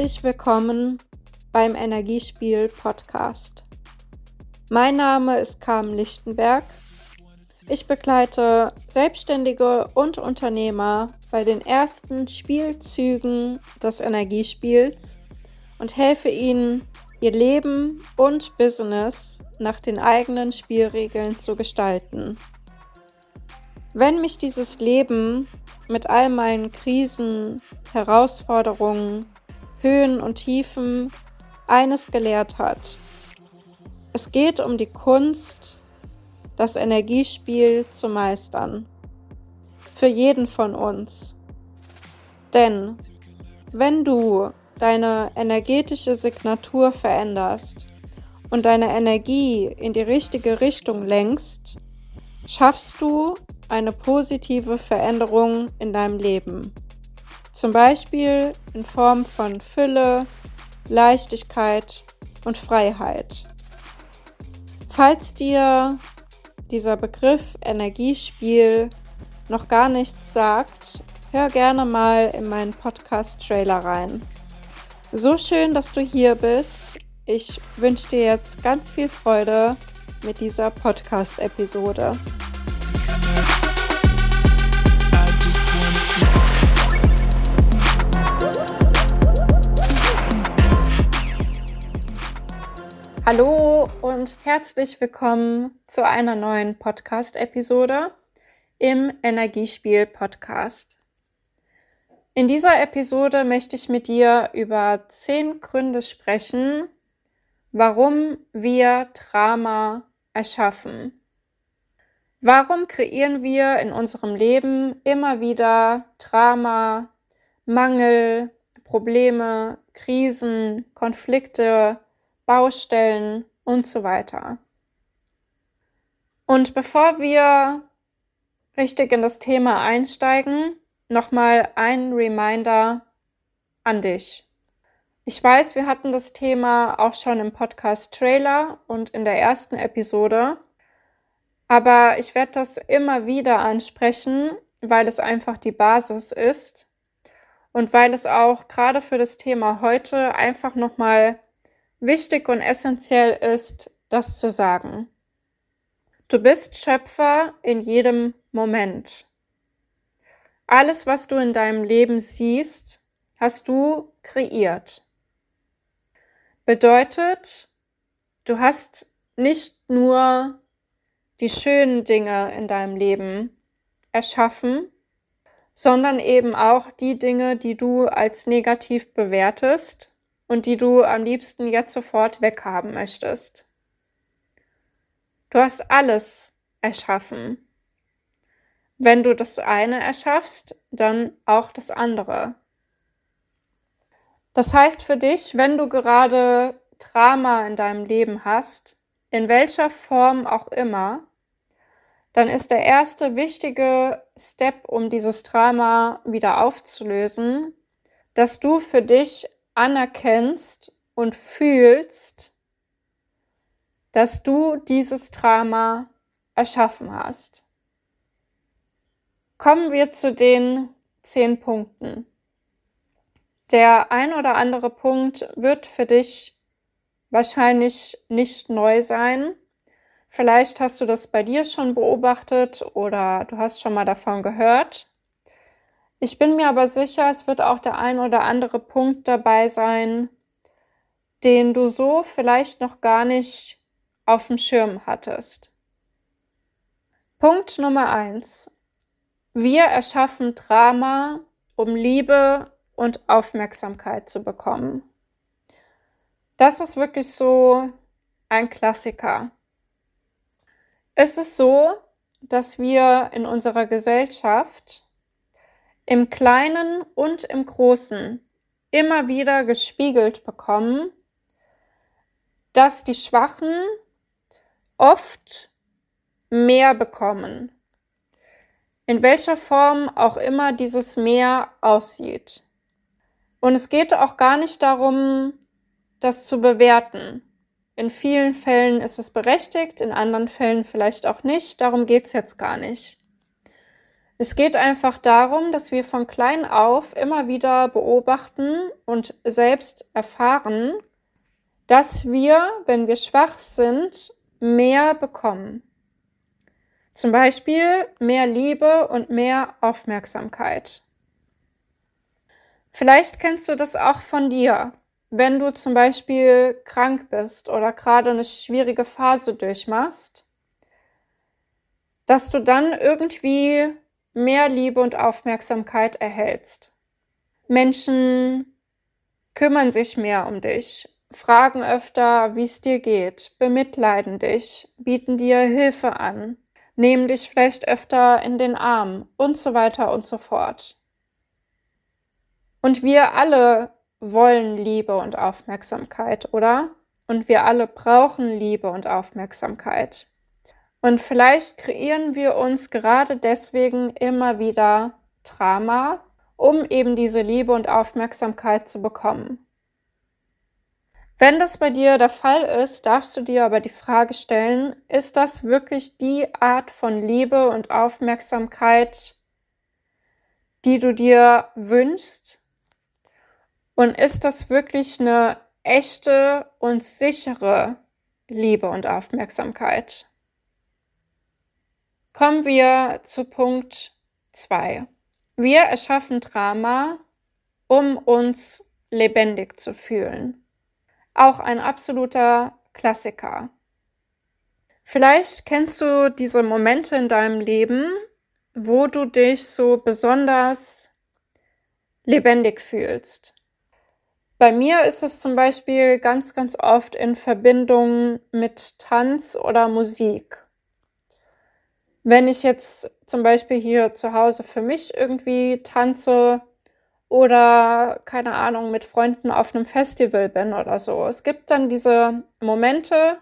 Herzlich willkommen beim Energiespiel Podcast. Mein Name ist Carmen Lichtenberg. Ich begleite Selbstständige und Unternehmer bei den ersten Spielzügen des Energiespiels und helfe ihnen, ihr Leben und Business nach den eigenen Spielregeln zu gestalten. Wenn mich dieses Leben mit all meinen Krisen, Herausforderungen, Höhen und Tiefen eines gelehrt hat. Es geht um die Kunst, das Energiespiel zu meistern. Für jeden von uns. Denn wenn du deine energetische Signatur veränderst und deine Energie in die richtige Richtung lenkst, schaffst du eine positive Veränderung in deinem Leben. Zum Beispiel in Form von Fülle, Leichtigkeit und Freiheit. Falls dir dieser Begriff Energiespiel noch gar nichts sagt, hör gerne mal in meinen Podcast-Trailer rein. So schön, dass du hier bist. Ich wünsche dir jetzt ganz viel Freude mit dieser Podcast-Episode. Hallo und herzlich willkommen zu einer neuen Podcast-Episode im Energiespiel Podcast. In dieser Episode möchte ich mit dir über zehn Gründe sprechen, warum wir Drama erschaffen. Warum kreieren wir in unserem Leben immer wieder Drama, Mangel, Probleme, Krisen, Konflikte, Baustellen und so weiter. Und bevor wir richtig in das Thema einsteigen, nochmal ein Reminder an dich. Ich weiß, wir hatten das Thema auch schon im Podcast Trailer und in der ersten Episode, aber ich werde das immer wieder ansprechen, weil es einfach die Basis ist und weil es auch gerade für das Thema heute einfach nochmal wichtig und essentiell ist, das zu sagen. Du bist Schöpfer in jedem Moment. Alles, was du in deinem Leben siehst, hast du kreiert. Bedeutet, du hast nicht nur die schönen Dinge in deinem Leben erschaffen, sondern eben auch die Dinge, die du als negativ bewertest und die du am liebsten jetzt sofort weghaben möchtest. Du hast alles erschaffen. Wenn du das eine erschaffst, dann auch das andere. Das heißt für dich, wenn du gerade Drama in deinem Leben hast, in welcher Form auch immer, dann ist der erste wichtige Step, um dieses Drama wieder aufzulösen, dass du für dich anerkennst und fühlst, dass du dieses Drama erschaffen hast. Kommen wir zu den zehn Punkten. Der ein oder andere Punkt wird für dich wahrscheinlich nicht neu sein. Vielleicht hast du das bei dir schon beobachtet oder du hast schon mal davon gehört. Ich bin mir aber sicher, es wird auch der ein oder andere Punkt dabei sein, den du so vielleicht noch gar nicht auf dem Schirm hattest. Punkt Nummer eins. Wir erschaffen Drama, um Liebe und Aufmerksamkeit zu bekommen. Das ist wirklich so ein Klassiker. Es ist so, dass wir in unserer Gesellschaft im Kleinen und im Großen immer wieder gespiegelt bekommen, dass die Schwachen oft mehr bekommen. In welcher Form auch immer dieses Mehr aussieht. Und es geht auch gar nicht darum, das zu bewerten. In vielen Fällen ist es berechtigt, in anderen Fällen vielleicht auch nicht. Darum geht es jetzt gar nicht. Es geht einfach darum, dass wir von klein auf immer wieder beobachten und selbst erfahren, dass wir, wenn wir schwach sind, mehr bekommen. Zum Beispiel mehr Liebe und mehr Aufmerksamkeit. Vielleicht kennst du das auch von dir, wenn du zum Beispiel krank bist oder gerade eine schwierige Phase durchmachst, dass du dann irgendwie mehr Liebe und Aufmerksamkeit erhältst. Menschen kümmern sich mehr um dich, fragen öfter, wie es dir geht, bemitleiden dich, bieten dir Hilfe an, nehmen dich vielleicht öfter in den Arm und so weiter und so fort. Und wir alle wollen Liebe und Aufmerksamkeit, oder? Und wir alle brauchen Liebe und Aufmerksamkeit. Und vielleicht kreieren wir uns gerade deswegen immer wieder Drama, um eben diese Liebe und Aufmerksamkeit zu bekommen. Wenn das bei dir der Fall ist, darfst du dir aber die Frage stellen, ist das wirklich die Art von Liebe und Aufmerksamkeit, die du dir wünschst? Und ist das wirklich eine echte und sichere Liebe und Aufmerksamkeit? Kommen wir zu Punkt 2. Wir erschaffen Drama, um uns lebendig zu fühlen. Auch ein absoluter Klassiker. Vielleicht kennst du diese Momente in deinem Leben, wo du dich so besonders lebendig fühlst. Bei mir ist es zum Beispiel ganz, ganz oft in Verbindung mit Tanz oder Musik. Wenn ich jetzt zum Beispiel hier zu Hause für mich irgendwie tanze oder keine Ahnung mit Freunden auf einem Festival bin oder so. Es gibt dann diese Momente,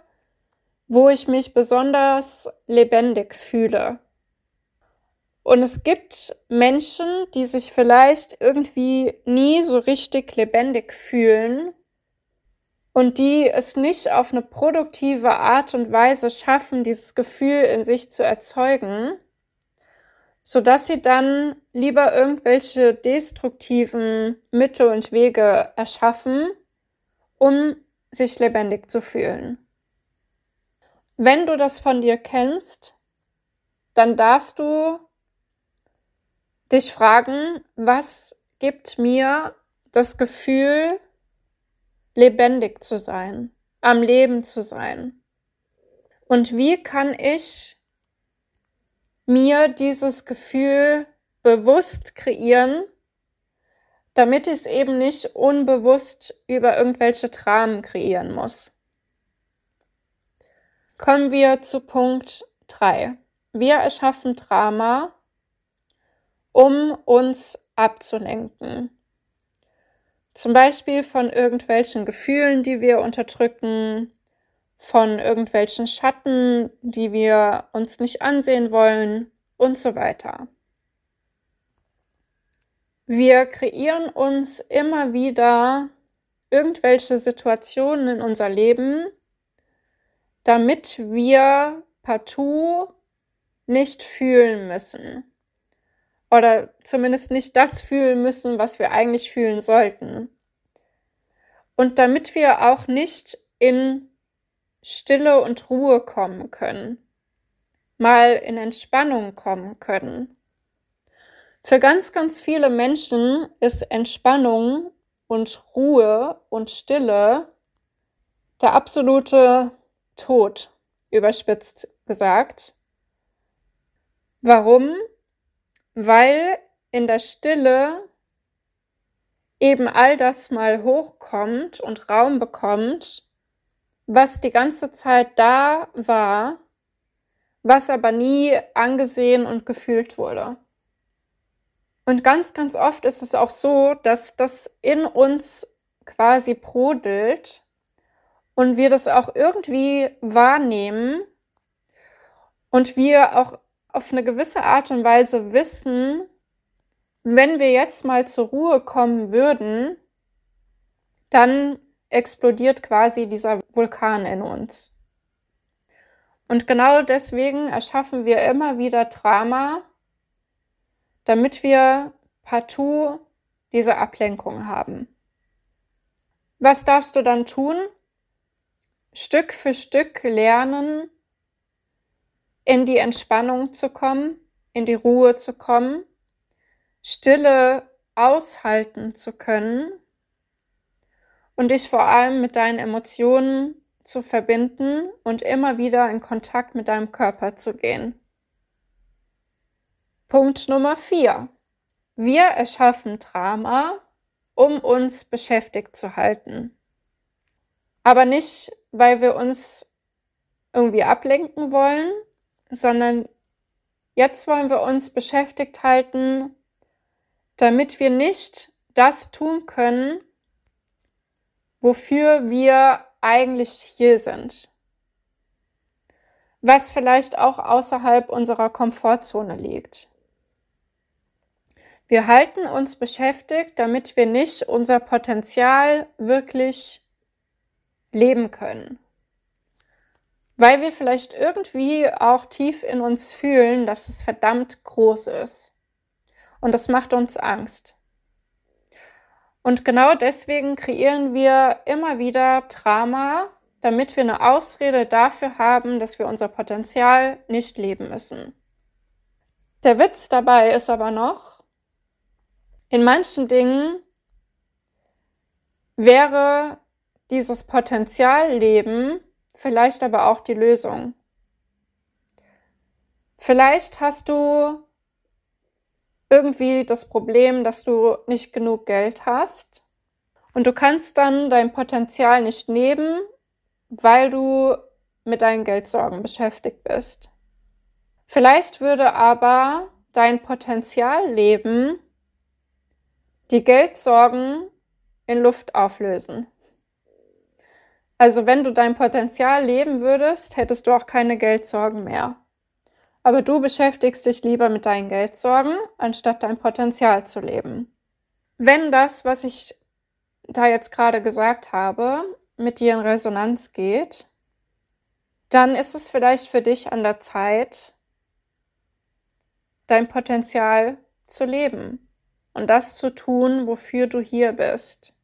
wo ich mich besonders lebendig fühle. Und es gibt Menschen, die sich vielleicht irgendwie nie so richtig lebendig fühlen und die es nicht auf eine produktive Art und Weise schaffen, dieses Gefühl in sich zu erzeugen, sodass sie dann lieber irgendwelche destruktiven Mittel und Wege erschaffen, um sich lebendig zu fühlen. Wenn du das von dir kennst, dann darfst du dich fragen, was gibt mir das Gefühl, lebendig zu sein, am Leben zu sein? Und wie kann ich mir dieses Gefühl bewusst kreieren, damit ich es eben nicht unbewusst über irgendwelche Dramen kreieren muss. Kommen wir zu Punkt 3. Wir erschaffen Drama, um uns abzulenken. Zum Beispiel von irgendwelchen Gefühlen, die wir unterdrücken, von irgendwelchen Schatten, die wir uns nicht ansehen wollen und so weiter. Wir kreieren uns immer wieder irgendwelche Situationen in unser Leben, damit wir partout nicht fühlen müssen. Oder zumindest nicht das fühlen müssen, was wir eigentlich fühlen sollten. Und damit wir auch nicht in Stille und Ruhe kommen können, mal in Entspannung kommen können. Für ganz, ganz viele Menschen ist Entspannung und Ruhe und Stille der absolute Tod, überspitzt gesagt. Warum? Weil in der Stille eben all das mal hochkommt und Raum bekommt, was die ganze Zeit da war, was aber nie angesehen und gefühlt wurde. Und ganz, ganz oft ist es auch so, dass das in uns quasi brodelt und wir das auch irgendwie wahrnehmen und wir auch auf eine gewisse Art und Weise wissen, wenn wir jetzt mal zur Ruhe kommen würden, dann explodiert quasi dieser Vulkan in uns. Und genau deswegen erschaffen wir immer wieder Drama, damit wir partout diese Ablenkung haben. Was darfst du dann tun? Stück für Stück lernen, in die Entspannung zu kommen, in die Ruhe zu kommen, Stille aushalten zu können und dich vor allem mit deinen Emotionen zu verbinden und immer wieder in Kontakt mit deinem Körper zu gehen. Punkt Nummer vier. Wir erschaffen Drama, um uns beschäftigt zu halten. Aber nicht, weil wir uns irgendwie ablenken wollen, sondern jetzt wollen wir uns beschäftigt halten, damit wir nicht das tun können, wofür wir eigentlich hier sind. Was vielleicht auch außerhalb unserer Komfortzone liegt. Wir halten uns beschäftigt, damit wir nicht unser Potenzial wirklich leben können. Weil wir vielleicht irgendwie auch tief in uns fühlen, dass es verdammt groß ist. Und das macht uns Angst. Und genau deswegen kreieren wir immer wieder Drama, damit wir eine Ausrede dafür haben, dass wir unser Potenzial nicht leben müssen. Der Witz dabei ist aber noch, in manchen Dingen wäre dieses Potenzialleben vielleicht aber auch die Lösung. Vielleicht hast du irgendwie das Problem, dass du nicht genug Geld hast und du kannst dann dein Potenzial nicht nehmen, weil du mit deinen Geldsorgen beschäftigt bist. Vielleicht würde aber dein Potenzialleben die Geldsorgen in Luft auflösen. Also wenn du dein Potenzial leben würdest, hättest du auch keine Geldsorgen mehr. Aber du beschäftigst dich lieber mit deinen Geldsorgen, anstatt dein Potenzial zu leben. Wenn das, was ich da jetzt gerade gesagt habe, mit dir in Resonanz geht, dann ist es vielleicht für dich an der Zeit, dein Potenzial zu leben und das zu tun, wofür du hier bist.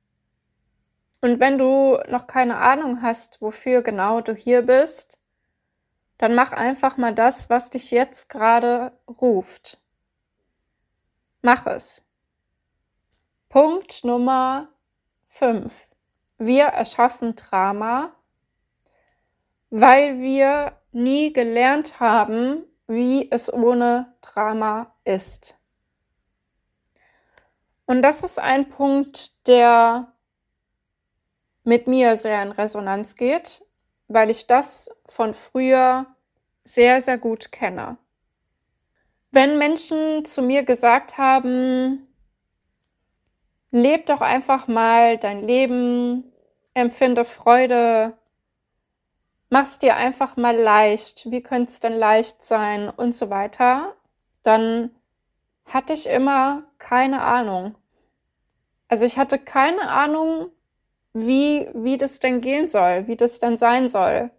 Und wenn du noch keine Ahnung hast, wofür genau du hier bist, dann mach einfach mal das, was dich jetzt gerade ruft. Mach es. Punkt Nummer 5. Wir erschaffen Drama, weil wir nie gelernt haben, wie es ohne Drama ist. Und das ist ein Punkt, der mit mir sehr in Resonanz geht, weil ich das von früher sehr, sehr gut kenne. Wenn Menschen zu mir gesagt haben, leb doch einfach mal dein Leben, empfinde Freude, mach's dir einfach mal leicht, wie könnte es denn leicht sein und so weiter, dann hatte ich immer keine Ahnung. Also ich hatte keine Ahnung, wie, wie das denn gehen soll, wie das denn sein soll.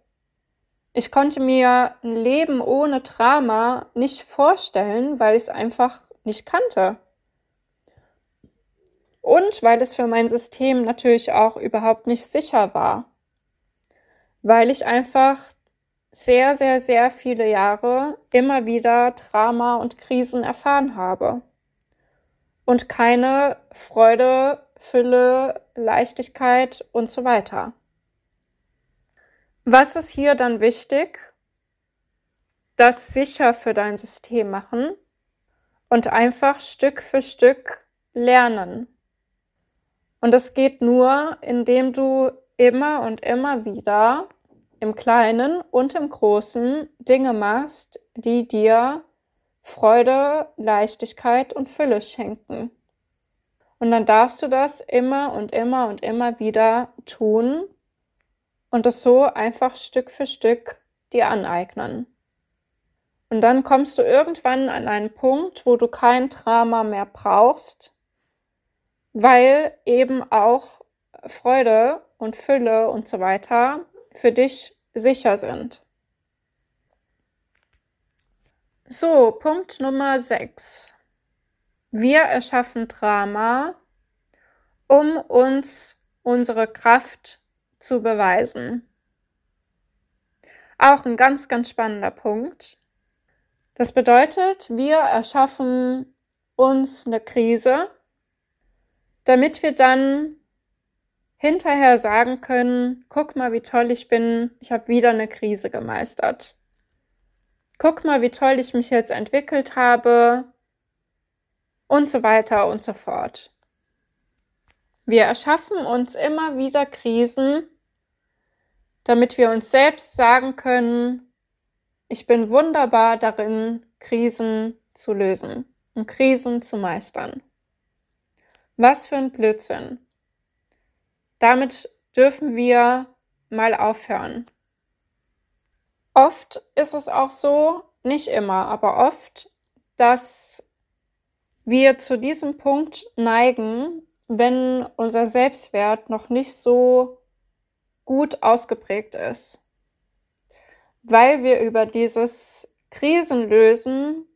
Ich konnte mir ein Leben ohne Drama nicht vorstellen, weil ich es einfach nicht kannte. Und weil es für mein System natürlich auch überhaupt nicht sicher war. Weil ich einfach sehr, sehr, sehr viele Jahre immer wieder Drama und Krisen erfahren habe. Und keine Freude, Fülle, Leichtigkeit und so weiter. Was ist hier dann wichtig? Das sicher für dein System machen und einfach Stück für Stück lernen. Und es geht nur, indem du immer und immer wieder im Kleinen und im Großen Dinge machst, die dir Freude, Leichtigkeit und Fülle schenken. Und dann darfst du das immer und immer und immer wieder tun und es so einfach Stück für Stück dir aneignen. Und dann kommst du irgendwann an einen Punkt, wo du kein Drama mehr brauchst, weil eben auch Freude und Fülle und so weiter für dich sicher sind. So, Punkt Nummer 6. Wir erschaffen Drama, um uns unsere Kraft zu beweisen. Auch ein ganz, ganz spannender Punkt. Das bedeutet, wir erschaffen uns eine Krise, damit wir dann hinterher sagen können, guck mal, wie toll ich bin, ich habe wieder eine Krise gemeistert. Guck mal, wie toll ich mich jetzt entwickelt habe und so weiter und so fort. Wir erschaffen uns immer wieder Krisen, damit wir uns selbst sagen können, ich bin wunderbar darin, Krisen zu lösen und Krisen zu meistern. Was für ein Blödsinn. Damit dürfen wir mal aufhören. Oft ist es auch so, nicht immer, aber oft, dass wir zu diesem Punkt neigen, wenn unser Selbstwert noch nicht so gut ausgeprägt ist. Weil wir über dieses Krisenlösen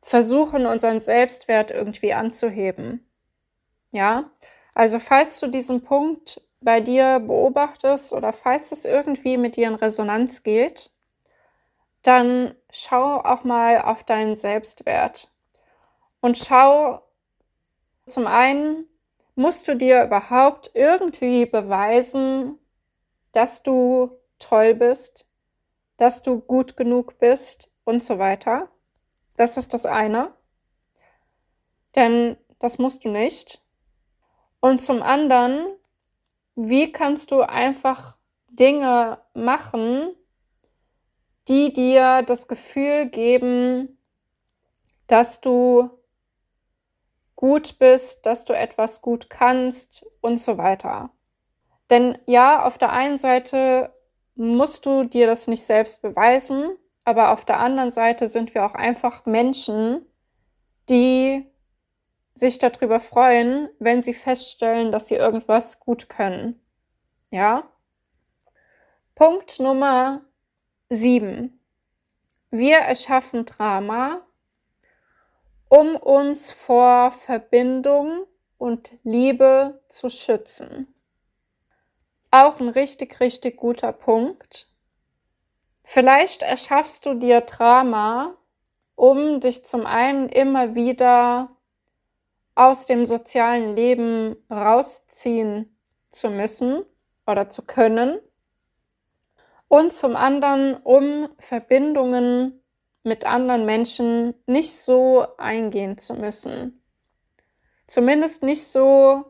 versuchen, unseren Selbstwert irgendwie anzuheben. Ja, also falls du diesen Punkt bei dir beobachtest oder falls es irgendwie mit dir in Resonanz geht, dann schau auch mal auf deinen Selbstwert und schau zum einen, musst du dir überhaupt irgendwie beweisen, dass du toll bist, dass du gut genug bist und so weiter. Das ist das eine. Denn das musst du nicht. Und zum anderen, wie kannst du einfach Dinge machen, die dir das Gefühl geben, dass du gut bist, dass du etwas gut kannst und so weiter. Denn ja, auf der einen Seite musst du dir das nicht selbst beweisen, aber auf der anderen Seite sind wir auch einfach Menschen, die sich darüber freuen, wenn sie feststellen, dass sie irgendwas gut können. Ja? Punkt Nummer sieben. Wir erschaffen Drama, um uns vor Verbindung und Liebe zu schützen. Auch ein richtig, richtig guter Punkt. Vielleicht erschaffst du dir Drama, um dich zum einen immer wieder aus dem sozialen Leben rausziehen zu müssen oder zu können und zum anderen, um Verbindungen mit anderen Menschen nicht so eingehen zu müssen. Zumindest nicht so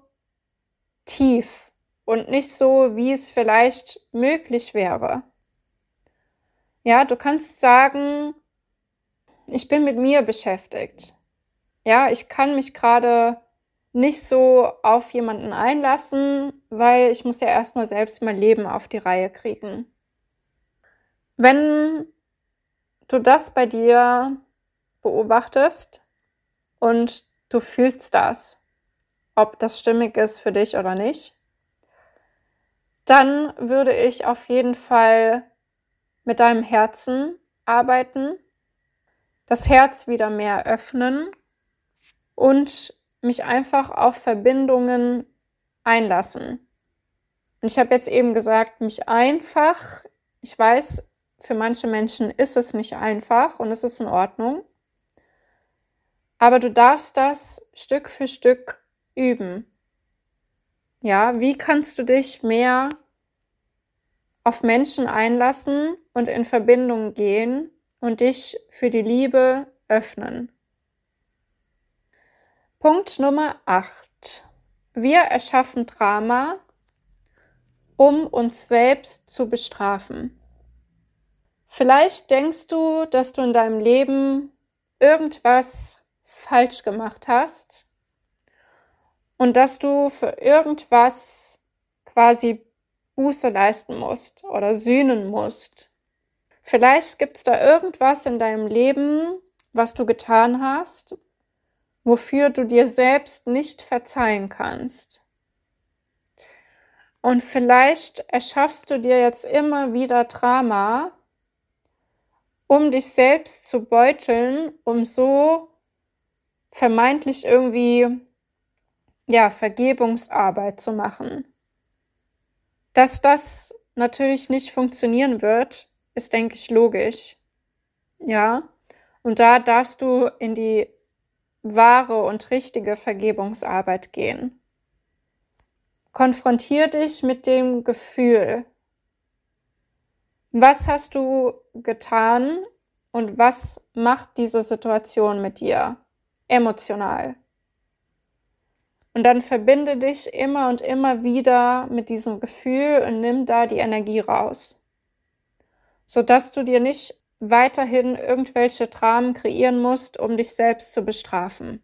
tief und nicht so, wie es vielleicht möglich wäre. Ja, du kannst sagen, ich bin mit mir beschäftigt ja, ich kann mich gerade nicht so auf jemanden einlassen, weil ich muss ja erstmal selbst mein Leben auf die Reihe kriegen. Wenn du das bei dir beobachtest und du fühlst das, ob das stimmig ist für dich oder nicht, dann würde ich auf jeden Fall mit deinem Herzen arbeiten, das Herz wieder mehr öffnen und mich einfach auf Verbindungen einlassen. Und ich habe jetzt eben gesagt, mich einfach, ich weiß, für manche Menschen ist es nicht einfach und es ist in Ordnung. Aber du darfst das Stück für Stück üben. Ja, wie kannst du dich mehr auf Menschen einlassen und in Verbindung gehen und dich für die Liebe öffnen? Punkt Nummer 8. Wir erschaffen Drama, um uns selbst zu bestrafen. Vielleicht denkst du, dass du in deinem Leben irgendwas falsch gemacht hast und dass du für irgendwas quasi Buße leisten musst oder sühnen musst. Vielleicht gibt es da irgendwas in deinem Leben, was du getan hast, wofür du dir selbst nicht verzeihen kannst. Und vielleicht erschaffst du dir jetzt immer wieder Drama, um dich selbst zu beuteln, um so vermeintlich irgendwie ja, Vergebungsarbeit zu machen. Dass das natürlich nicht funktionieren wird, ist, denke ich, logisch. Ja. Und da darfst du in die wahre und richtige Vergebungsarbeit gehen. Konfrontier dich mit dem Gefühl. Was hast du getan und was macht diese Situation mit dir emotional? Und dann verbinde dich immer und immer wieder mit diesem Gefühl und nimm da die Energie raus, sodass du dir nicht weiterhin irgendwelche Dramen kreieren musst, um dich selbst zu bestrafen.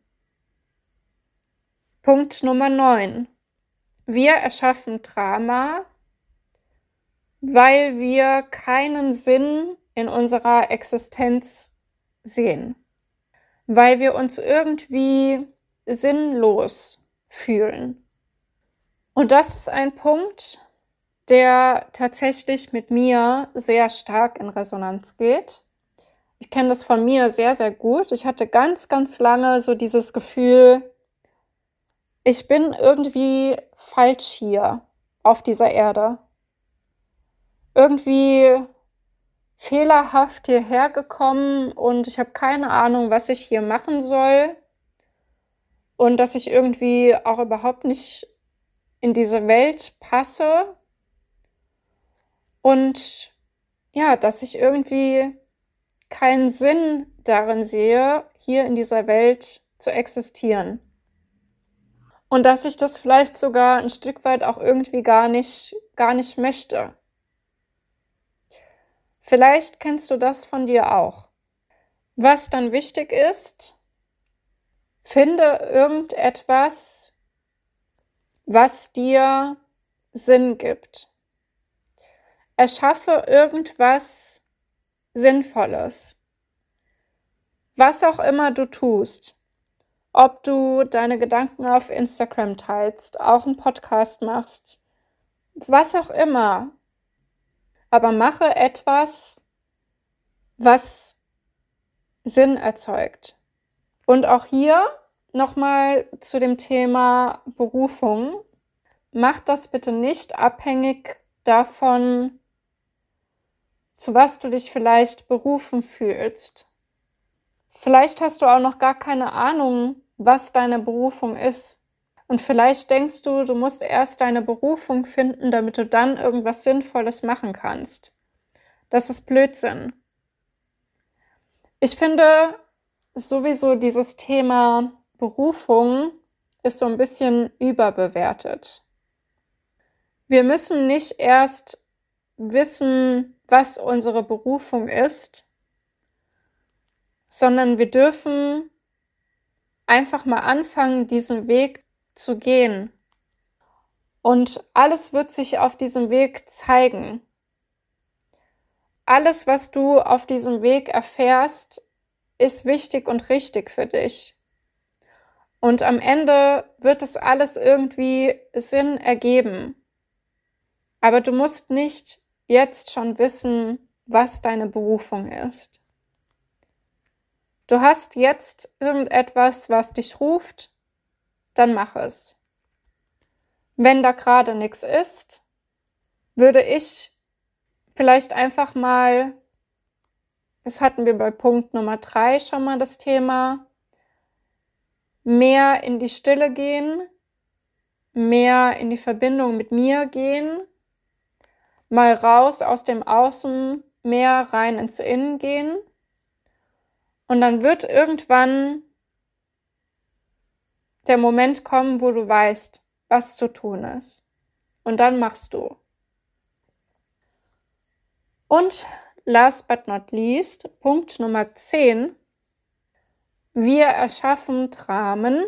Punkt Nummer 9. Wir erschaffen Drama, weil wir keinen Sinn in unserer Existenz sehen, weil wir uns irgendwie sinnlos fühlen. Und das ist ein Punkt, der tatsächlich mit mir sehr stark in Resonanz geht. Ich kenne das von mir sehr, sehr gut. Ich hatte ganz, ganz lange so dieses Gefühl, ich bin irgendwie falsch hier auf dieser Erde. Irgendwie fehlerhaft hierher gekommen und ich habe keine Ahnung, was ich hier machen soll und dass ich irgendwie auch überhaupt nicht in diese Welt passe und ja, dass ich irgendwie keinen Sinn darin sehe, hier in dieser Welt zu existieren. Und dass ich das vielleicht sogar ein Stück weit auch irgendwie gar nicht, gar nicht möchte. Vielleicht kennst du das von dir auch. Was dann wichtig ist, Finde irgendetwas, was dir Sinn gibt. Erschaffe irgendwas Sinnvolles. Was auch immer du tust. Ob du deine Gedanken auf Instagram teilst, auch einen Podcast machst, was auch immer. Aber mache etwas, was Sinn erzeugt. Und auch hier nochmal zu dem Thema Berufung. Mach das bitte nicht abhängig davon, zu was du dich vielleicht berufen fühlst. Vielleicht hast du auch noch gar keine Ahnung, was deine Berufung ist. Und vielleicht denkst du, du musst erst deine Berufung finden, damit du dann irgendwas Sinnvolles machen kannst. Das ist Blödsinn. Ich finde, sowieso dieses Thema Berufung ist so ein bisschen überbewertet. Wir müssen nicht erst wissen, was unsere Berufung ist, sondern wir dürfen einfach mal anfangen, diesen Weg zu gehen. Und alles wird sich auf diesem Weg zeigen. Alles, was du auf diesem Weg erfährst, ist wichtig und richtig für dich. Und am Ende wird es alles irgendwie Sinn ergeben. Aber du musst nicht jetzt schon wissen, was deine Berufung ist. Du hast jetzt irgendetwas, was dich ruft, dann mach es. Wenn da gerade nichts ist, würde ich vielleicht einfach mal das hatten wir bei Punkt Nummer drei schon mal das Thema. Mehr in die Stille gehen, mehr in die Verbindung mit mir gehen, mal raus aus dem Außen, mehr rein ins Innen gehen. Und dann wird irgendwann der Moment kommen, wo du weißt, was zu tun ist. Und dann machst du. Und last but not least, Punkt Nummer 10. Wir erschaffen Dramen,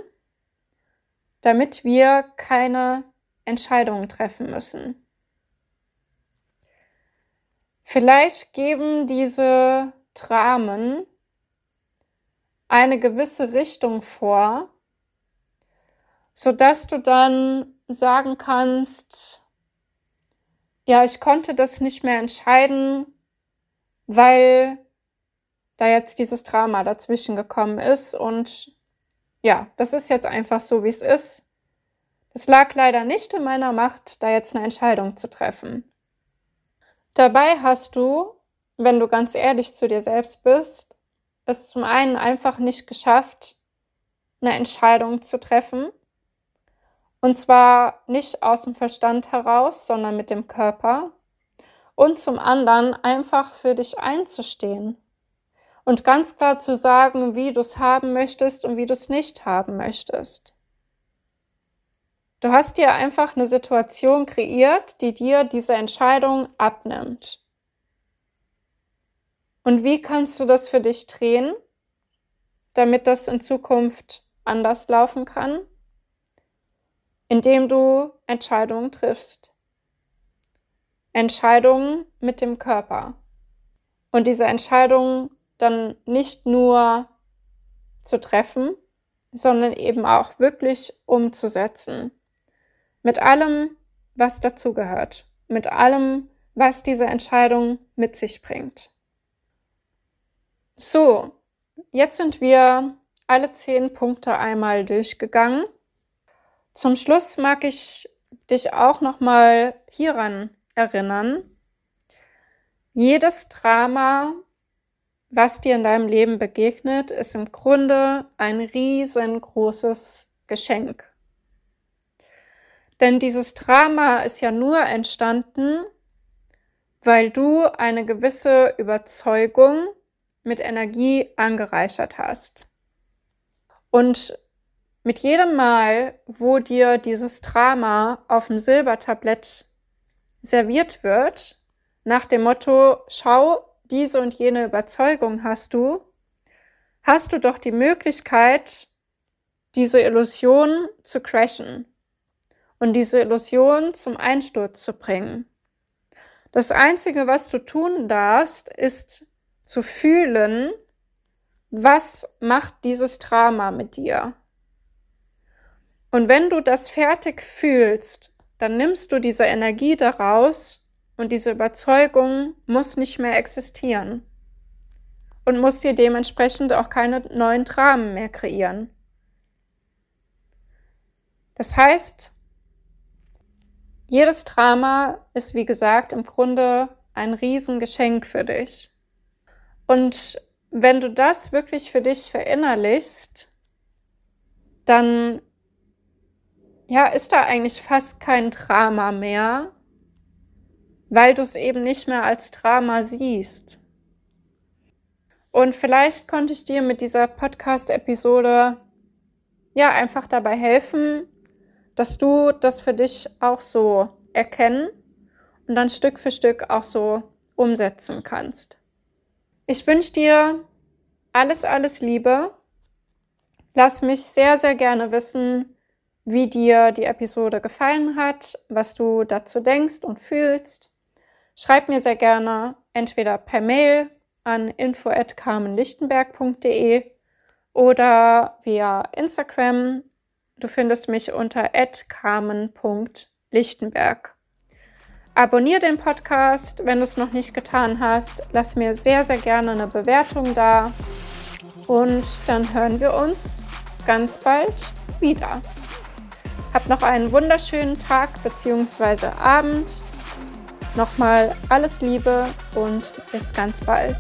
damit wir keine Entscheidungen treffen müssen. Vielleicht geben diese Dramen eine gewisse Richtung vor, sodass du dann sagen kannst, ja, ich konnte das nicht mehr entscheiden, weil da jetzt dieses Drama dazwischen gekommen ist und ja, das ist jetzt einfach so, wie es ist. Es lag leider nicht in meiner Macht, da jetzt eine Entscheidung zu treffen. Dabei hast du, wenn du ganz ehrlich zu dir selbst bist, es zum einen einfach nicht geschafft, eine Entscheidung zu treffen. Und zwar nicht aus dem Verstand heraus, sondern mit dem Körper. Und zum anderen einfach für dich einzustehen und ganz klar zu sagen, wie du es haben möchtest und wie du es nicht haben möchtest. Du hast dir einfach eine Situation kreiert, die dir diese Entscheidung abnimmt. Und wie kannst du das für dich drehen, damit das in Zukunft anders laufen kann? Indem du Entscheidungen triffst. Entscheidungen mit dem Körper. Und diese Entscheidungen dann nicht nur zu treffen, sondern eben auch wirklich umzusetzen. Mit allem, was dazugehört. Mit allem, was diese Entscheidung mit sich bringt. So, jetzt sind wir alle zehn Punkte einmal durchgegangen. Zum Schluss mag ich dich auch noch hieran erinnern. Jedes Drama was dir in deinem Leben begegnet, ist im Grunde ein riesengroßes Geschenk. Denn dieses Drama ist ja nur entstanden, weil du eine gewisse Überzeugung mit Energie angereichert hast. Und mit jedem Mal, wo dir dieses Drama auf dem Silbertablett serviert wird, nach dem Motto, schau, diese und jene Überzeugung hast du, hast du doch die Möglichkeit, diese Illusion zu crashen und diese Illusion zum Einsturz zu bringen. Das Einzige, was du tun darfst, ist zu fühlen, was macht dieses Drama mit dir. Und wenn du das fertig fühlst, dann nimmst du diese Energie daraus und diese Überzeugung muss nicht mehr existieren und muss dir dementsprechend auch keine neuen Dramen mehr kreieren. Das heißt, jedes Drama ist, wie gesagt, im Grunde ein Riesengeschenk für dich. Und wenn du das wirklich für dich verinnerlichst, dann ja, ist da eigentlich fast kein Drama mehr, weil du es eben nicht mehr als Drama siehst. Und vielleicht konnte ich dir mit dieser Podcast-Episode ja einfach dabei helfen, dass du das für dich auch so erkennen und dann Stück für Stück auch so umsetzen kannst. Ich wünsche dir alles, alles Liebe. Lass mich sehr, sehr gerne wissen, wie dir die Episode gefallen hat, was du dazu denkst und fühlst. Schreib mir sehr gerne entweder per Mail an info@carmenlichtenberg.de oder via Instagram. Du findest mich unter carmen.lichtenberg. Abonnier den Podcast, wenn du es noch nicht getan hast. Lass mir sehr, sehr gerne eine Bewertung da. Und dann hören wir uns ganz bald wieder. Hab noch einen wunderschönen Tag bzw. Abend Nochmal alles Liebe und bis ganz bald.